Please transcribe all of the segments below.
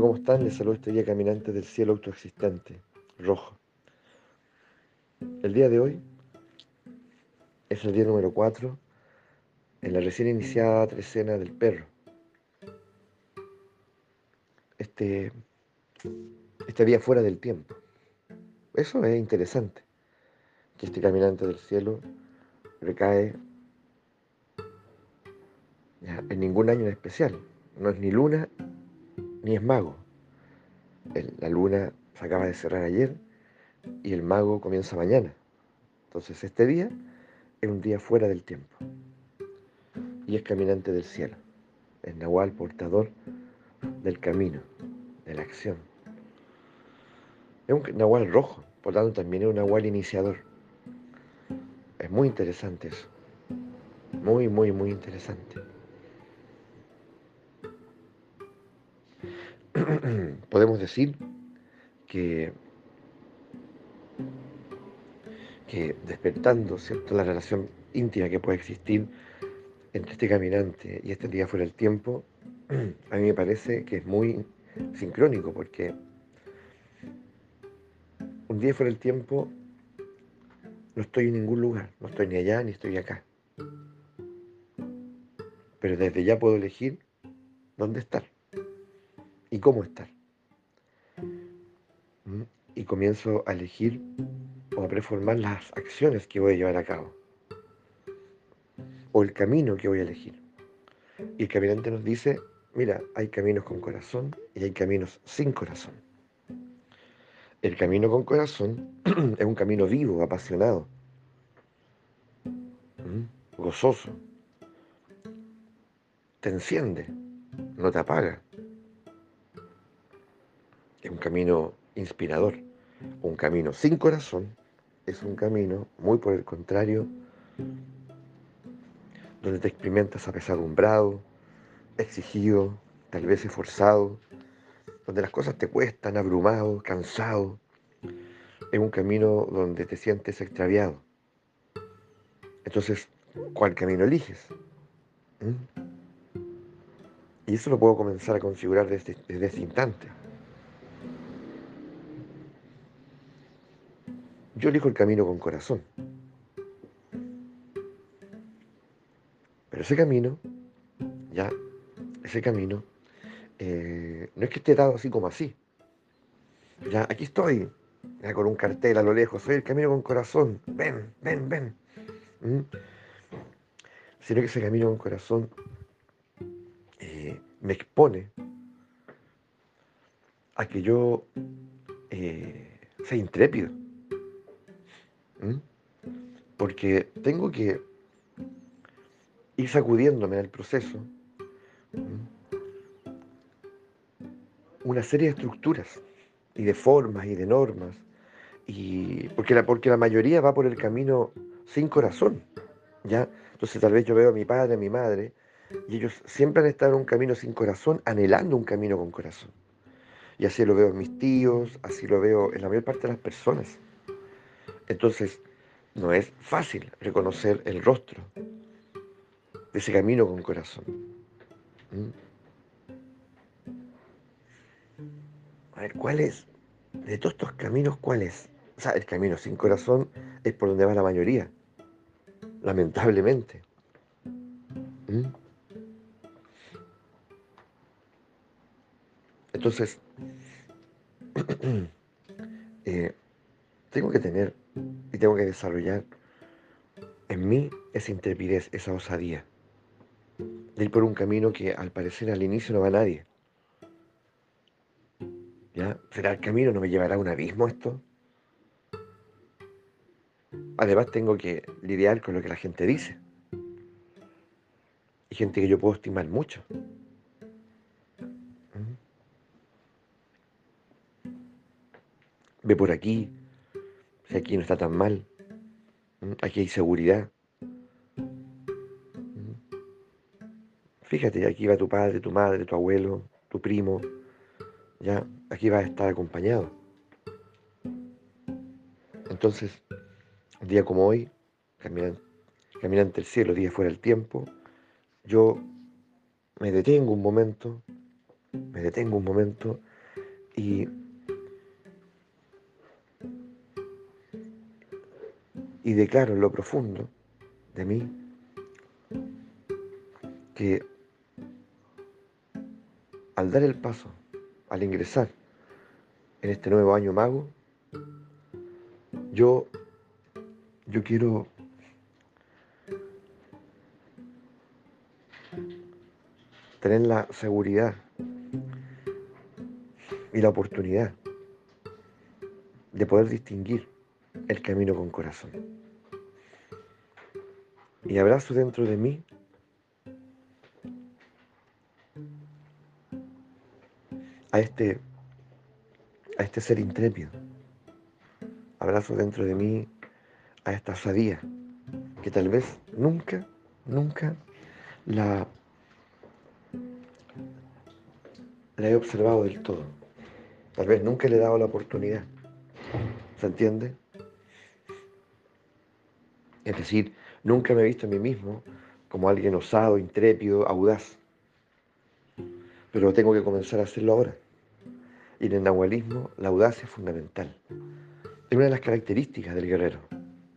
¿cómo están? Les saludo este día caminante del cielo autoexistente, rojo. El día de hoy es el día número 4 en la recién iniciada trecena del perro. Este, este día fuera del tiempo. Eso es interesante, que este caminante del cielo recae en ningún año en especial. No es ni luna ni es mago. la luna se acaba de cerrar ayer y el mago comienza mañana. Entonces este día es un día fuera del tiempo y es caminante del cielo. Es Nahual portador del camino, de la acción. Es un Nahual rojo, por tanto también es un Nahual iniciador. Es muy interesante eso. Muy, muy, muy interesante. podemos decir que, despertando ¿cierto? la relación íntima que puede existir entre este caminante y este día fuera del tiempo, a mí me parece que es muy sincrónico porque un día fuera del tiempo no estoy en ningún lugar, no estoy ni allá ni estoy acá. Pero desde ya puedo elegir dónde estar y cómo estar. ¿Mm? Y comienzo a elegir o a preformar las acciones que voy a llevar a cabo. O el camino que voy a elegir. Y el caminante nos dice, mira, hay caminos con corazón y hay caminos sin corazón. El camino con corazón es un camino vivo, apasionado, ¿Mm? gozoso. Te enciende, no te apaga es un camino inspirador. Un camino sin corazón es un camino, muy por el contrario, donde te experimentas apesadumbrado, exigido, tal vez esforzado, donde las cosas te cuestan, abrumado, cansado. Es un camino donde te sientes extraviado. Entonces, ¿cuál camino eliges? ¿Mm? Y eso lo puedo comenzar a configurar desde, desde ese instante. Yo elijo el camino con corazón. Pero ese camino, ya, ese camino, eh, no es que esté dado así como así. Ya, aquí estoy, ya, con un cartel a lo lejos, soy el camino con corazón, ven, ven, ven. ¿Mm? Sino que ese camino con corazón eh, me expone a que yo eh, sea intrépido porque tengo que ir sacudiéndome en el proceso una serie de estructuras y de formas y de normas, y porque la, porque la mayoría va por el camino sin corazón, ¿ya? Entonces tal vez yo veo a mi padre, a mi madre, y ellos siempre han estado en un camino sin corazón, anhelando un camino con corazón. Y así lo veo en mis tíos, así lo veo en la mayor parte de las personas. Entonces, no es fácil reconocer el rostro de ese camino con corazón. ¿Mm? A ver, ¿cuál es? De todos estos caminos, ¿cuál es? O sea, el camino sin corazón es por donde va la mayoría, lamentablemente. ¿Mm? Entonces, eh, tengo que tener y tengo que desarrollar en mí esa intrepidez, esa osadía, de ir por un camino que al parecer al inicio no va a nadie. ¿Ya? ¿Será el camino? ¿No me llevará a un abismo esto? Además tengo que lidiar con lo que la gente dice. Y gente que yo puedo estimar mucho. ¿Mm? Ve por aquí, aquí no está tan mal, aquí hay seguridad. Fíjate, aquí va tu padre, tu madre, tu abuelo, tu primo, ya, aquí va a estar acompañado. Entonces, un día como hoy, caminando, caminante el cielo, día fuera del tiempo, yo me detengo un momento, me detengo un momento Y, y declaro en lo profundo de mí que al dar el paso, al ingresar en este nuevo año mago, yo, yo quiero tener la seguridad y la oportunidad de poder distinguir el camino con corazón. Y abrazo dentro de mí a este, a este ser intrépido. Abrazo dentro de mí a esta sadía que tal vez nunca, nunca la la he observado del todo. Tal vez nunca le he dado la oportunidad. ¿Se entiende? Es decir, nunca me he visto a mí mismo como alguien osado, intrépido, audaz. Pero tengo que comenzar a hacerlo ahora. Y en el nahualismo la audacia es fundamental. Es una de las características del guerrero,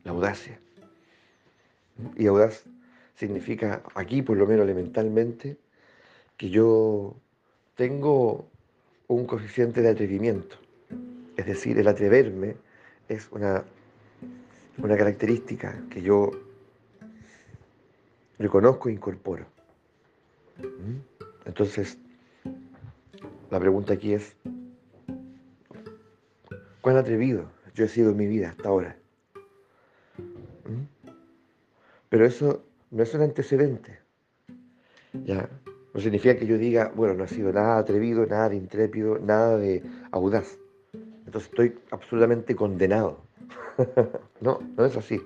la audacia. Y audaz significa aquí, por lo menos elementalmente, que yo tengo un coeficiente de atrevimiento. Es decir, el atreverme es una, una característica que yo reconozco e incorporo. ¿Mm? Entonces, la pregunta aquí es, ¿cuán atrevido yo he sido en mi vida hasta ahora? ¿Mm? Pero eso no es un antecedente. Ya, no significa que yo diga, bueno, no ha sido nada atrevido, nada de intrépido, nada de audaz. Entonces estoy absolutamente condenado. no, no es así.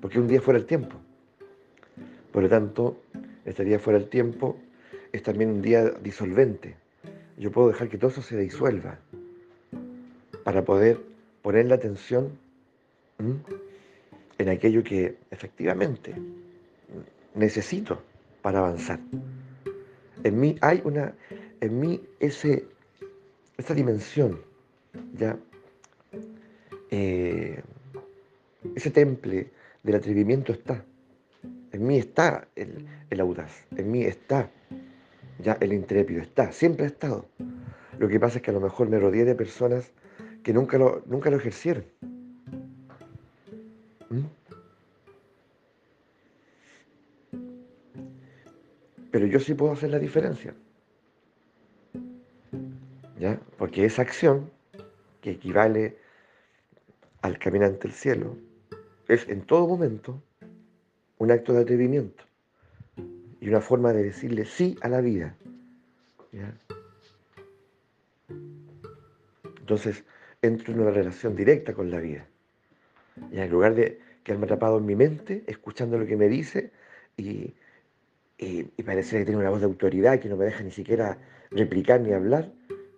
Porque un día fuera el tiempo. Por lo tanto, este día fuera el tiempo es también un día disolvente. Yo puedo dejar que todo eso se disuelva para poder poner la atención en aquello que efectivamente necesito para avanzar. En mí hay una, en mí ese, esa dimensión, ¿ya? Eh, ese temple del atrevimiento está. En mí está el, el, audaz, en mí está ya el intrépido, está, siempre ha estado. Lo que pasa es que a lo mejor me rodeé de personas que nunca lo, nunca lo ejercieron. ¿Mm? Pero yo sí puedo hacer la diferencia. ¿Ya? Porque esa acción, que equivale al caminante del cielo, es en todo momento un acto de atrevimiento y una forma de decirle sí a la vida. Entonces entro en una relación directa con la vida. Y en lugar de quedarme atrapado en mi mente, escuchando lo que me dice y y, parece que tiene una voz de autoridad que no me deja ni siquiera replicar ni hablar,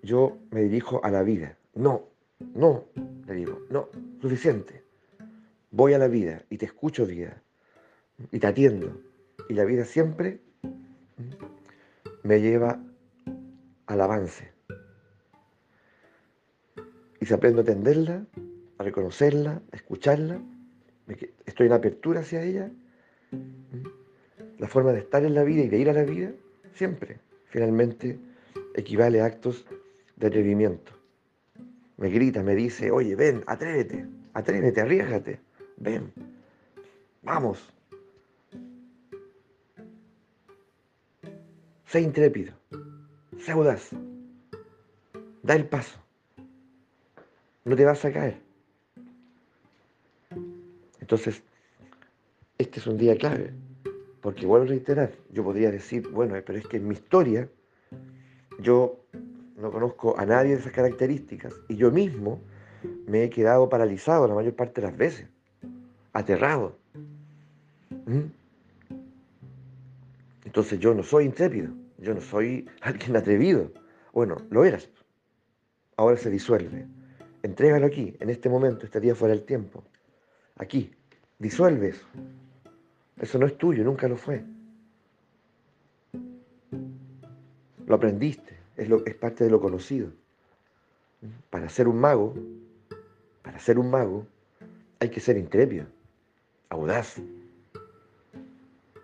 yo me dirijo a la vida. No, no, le digo, no, suficiente. Voy a la vida y te escucho vida y te atiendo. Y la vida siempre me lleva al avance. Y si aprendo a atenderla, a reconocerla, a escucharla, estoy en apertura hacia ella, la forma de estar en la vida y de ir a la vida, siempre, finalmente, equivale a actos de atrevimiento. Me grita, me dice, oye, ven, atrévete, atrévete, arriesgate, ven, vamos. Sé intrépido, sé audaz, da el paso, no te vas a caer. Entonces, este es un día clave. Porque vuelvo a reiterar, yo podría decir, bueno, pero es que en mi historia yo no conozco a nadie de esas características y yo mismo me he quedado paralizado la mayor parte de las veces, aterrado. ¿Mm? Entonces yo no soy intrépido, yo no soy alguien atrevido. Bueno, lo eras. Ahora se disuelve. Entrégalo aquí, en este momento, día fuera del tiempo. Aquí, disuelve eso. Eso no es tuyo, nunca lo fue. Lo aprendiste, es, lo, es parte de lo conocido. Para ser un mago, para ser un mago, hay que ser intrépido, audaz.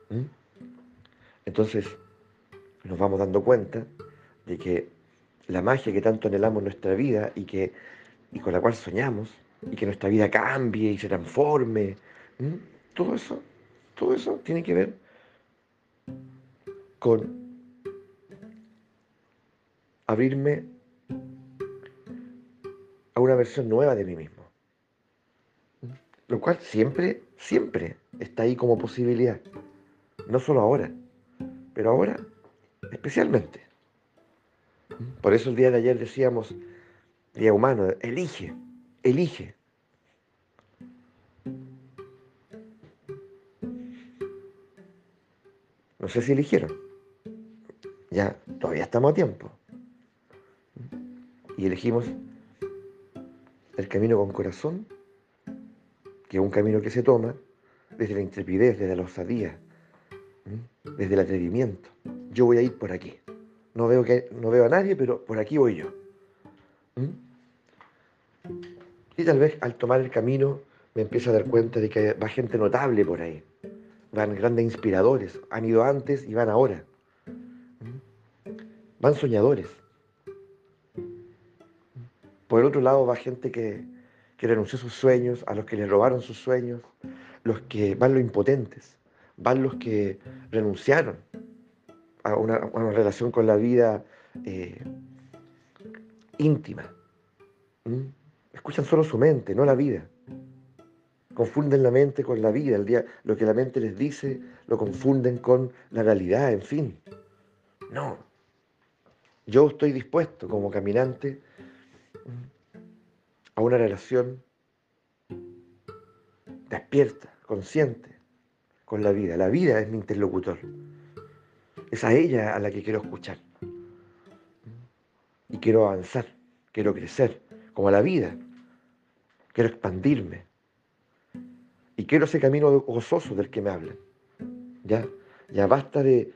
¿Mm? Entonces, nos vamos dando cuenta de que la magia que tanto anhelamos en nuestra vida y, que, y con la cual soñamos, y que nuestra vida cambie y se transforme, todo eso, todo eso tiene que ver con abrirme a una versión nueva de mí mismo. Lo cual siempre, siempre está ahí como posibilidad. No solo ahora, pero ahora especialmente. Por eso el día de ayer decíamos, día humano, elige, elige. No sé si eligieron. Ya, todavía estamos a tiempo. Y elegimos el camino con corazón, que es un camino que se toma desde la intrepidez, desde la osadía, desde el atrevimiento. Yo voy a ir por aquí. No veo, que, no veo a nadie, pero por aquí voy yo. Y tal vez al tomar el camino me empiezo a dar cuenta de que va gente notable por ahí. Van grandes inspiradores. Han ido antes y van ahora. Van soñadores. Por el otro lado va gente que, renunció a sus sueños, a los que le robaron sus sueños, los que van los impotentes, van los que renunciaron a una, relación con la vida eh, íntima. Escuchan solo su mente, no la vida. Confunden la mente con la vida. El día, lo que la mente les dice lo confunden con la realidad, en fin. No. Yo estoy dispuesto como caminante a una relación despierta, consciente con la vida. La vida es mi interlocutor. Es a ella a la que quiero escuchar. Y quiero avanzar, quiero crecer, como a la vida. Quiero expandirme. Y quiero ese camino gozoso del que me hablan. Ya, ya basta de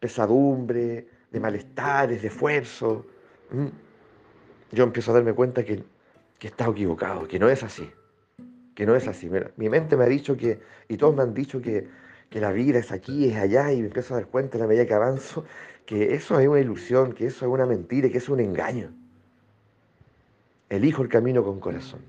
pesadumbre, de malestares, de esfuerzo. Yo empiezo a darme cuenta que, que he estado equivocado, que no es así. Que no es así. mi mente me ha dicho que, y todos me han dicho que, que la vida es aquí, es allá, y me empiezo a dar cuenta en la medida que avanzo que eso es una ilusión, que eso es una mentira, que eso es un engaño. Elijo el camino con corazón.